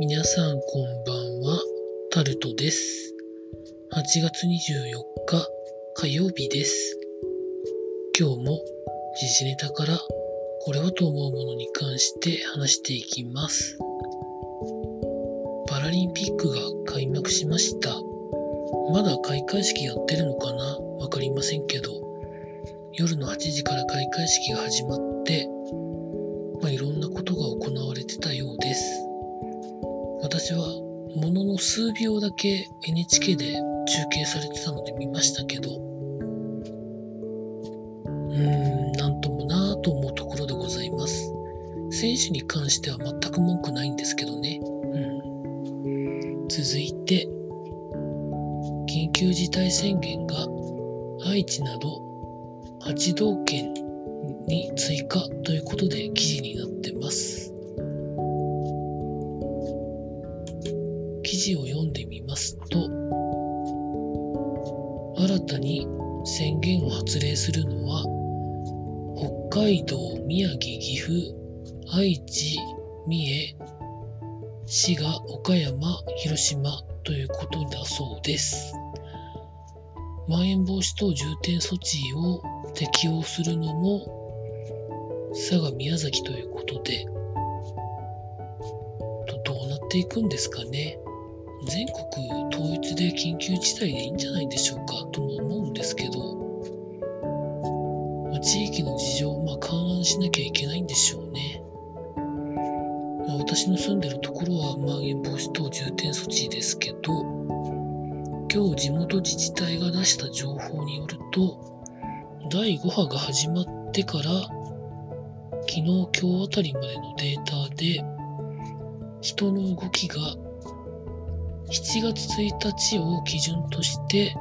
皆さんこんばんは、タルトです。8月24日火曜日です。今日も時事ネタからこれをと思うものに関して話していきます。パラリンピックが開幕しました。まだ開会式やってるのかな？わかりませんけど、夜の8時から開会式が始まって、まあ、いろんなものの数秒だけ NHK で中継されてたので見ましたけど、うーん、なんともなぁと思うところでございます。選手に関しては全く文句ないんですけどね。うん。続いて、緊急事態宣言が愛知など8道県海道、宮城、岐阜、愛知、三重、滋賀、岡山、広島ということだそうです。まん延防止等重点措置を適用するのも佐賀、宮崎ということで、どうなっていくんですかね。全国統一で緊急事態でいいんじゃないでしょうかとも思うんですけど、あ、地域の事情をまあ勘案しなきゃいけないんでしょうね。私の住んでるところはまん延防止等重点措置ですけど、今日地元自治体が出した情報によると、第5波が始まってから、昨日今日あたりまでのデータで、人の動きが7月1日を基準として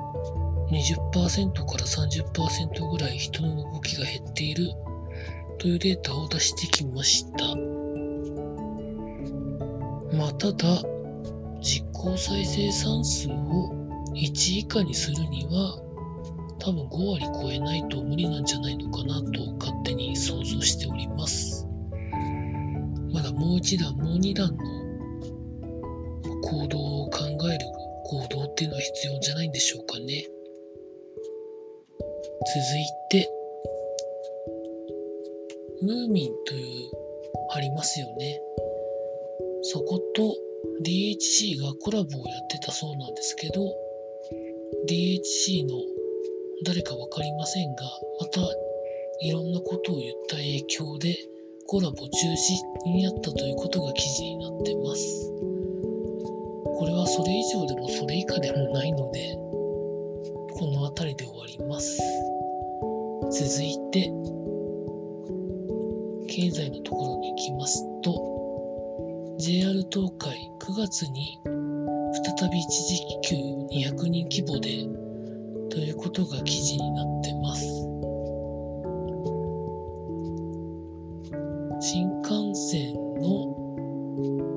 20%から30%ぐらい人の動きが減っているというデータを出してきました。まあ、ただ、実効再生産数を1以下にするには多分5割超えないと無理なんじゃないのかなと勝手に想像しております。まだもう一段、もう二段の行動を考える行動っていうのは必要じゃないんでしょうかね。続いて、ムーミンというありますよね。そこと DHC がコラボをやってたそうなんですけど、DHC の誰かわかりませんが、またいろんなことを言った影響でコラボ中止になったということが記事になってます。これはそれ以上でもそれ以下でもないので、この辺りで終わります。続いて、経済のところに行きますと、JR 東海9月に再び一時帰給200人規模でということが記事になってます。新幹線の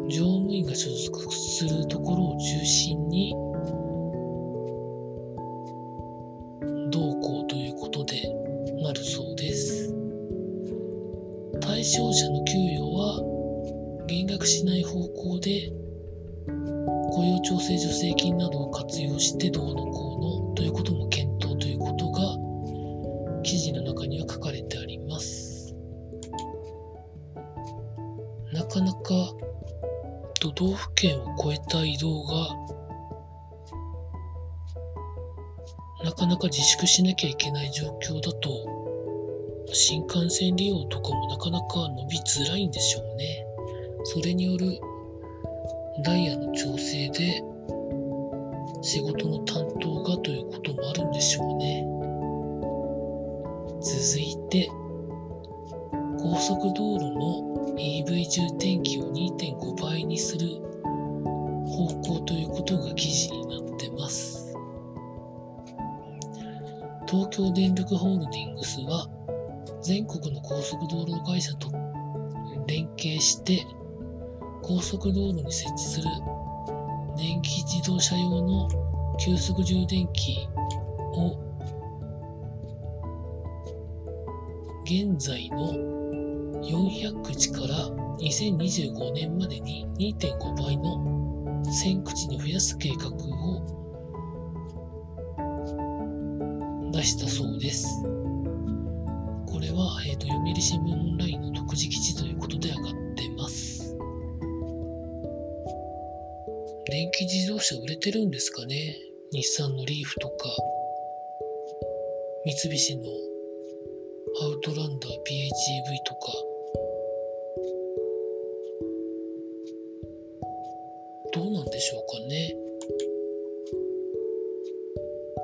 乗務員が所属するところを中心に対象者の給与は減額しない方向で雇用調整助成金などを活用してどうのこうのということも検討ということが記事の中には書かれてあります。なかなか都道府県を越えた移動がなかなか自粛しなきゃいけない状況だと新幹線利用とかもなかなか伸びづらいんでしょうね。それによるダイヤの調整で仕事の担当がということもあるんでしょうね。続いて、高速道路の EV 充電器を2.5倍にする方向ということが記事になってます。東京電力ホールディングスは全国の高速道路会社と連携して高速道路に設置する電気自動車用の急速充電器を現在の400口から2025年までに2.5倍の1000口に増やす計画を出したそうです。これは、えーと、読売新聞オンラインの独自記事ということで上がってます。電気自動車売れてるんですかね？日産のリーフとか、三菱のアウトランダー PHEV とか、どうなんでしょうかね？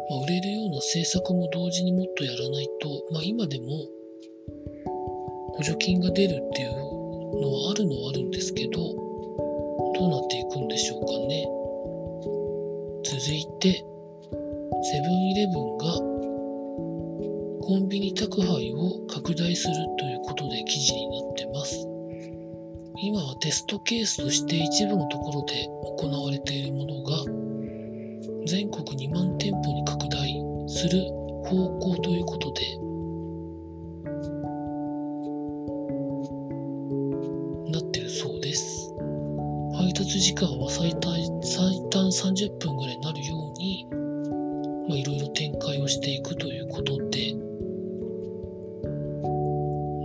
まあ、売れるような政策も同時にもっとやらないと、まあ、今でも補助金が出るっていうのはあるのはあるんですけど、どうなっていくんでしょうかね。続いて、セブンイレブンがコンビニ宅配を拡大するということで記事になってます。今はテストケースとして一部のところで行われているものが全国2万店舗に拡大する方向ということで配達時間は最短最短30分ぐらいになるようにいろいろ展開をしていくということで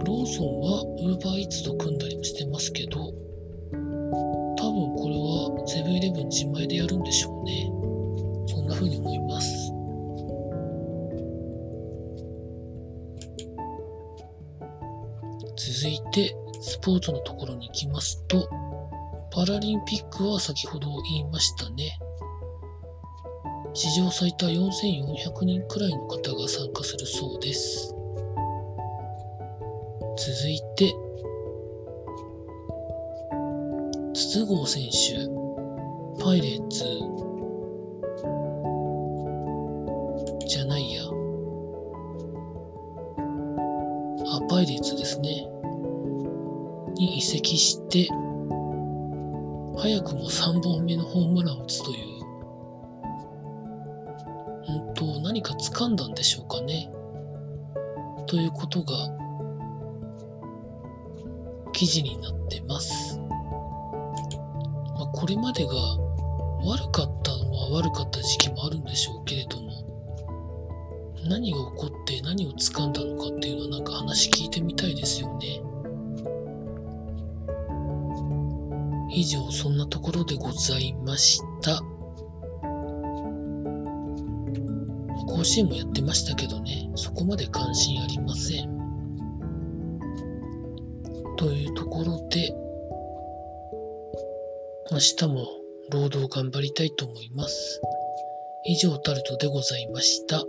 ローソンは UberEats と組んだりもしてますけど、多分これはセブンイレブン自前でやるんでしょうね。そんな風に思います。続いて、スポーツのところに行きますと、パラリンピックは先ほど言いましたね。史上最多4400人くらいの方が参加するそうです。続いて、筒香選手、パイレーツ、じゃないや。あ、パイレーツですね。に移籍して、早くも3本目のホームランを打つという、本当何か掴んだんでしょうかね。ということが記事になってます。まあ、これまでが悪かったのは悪かった時期もあるんでしょうけれども、何が起こって何を掴んだのかっていうのはなんか話聞いてみたいですよね。以上、そんなところでございました。甲子園もやってましたけどね、そこまで関心ありません。というところで、明日も労働頑張りたいと思います。以上タルトでございました。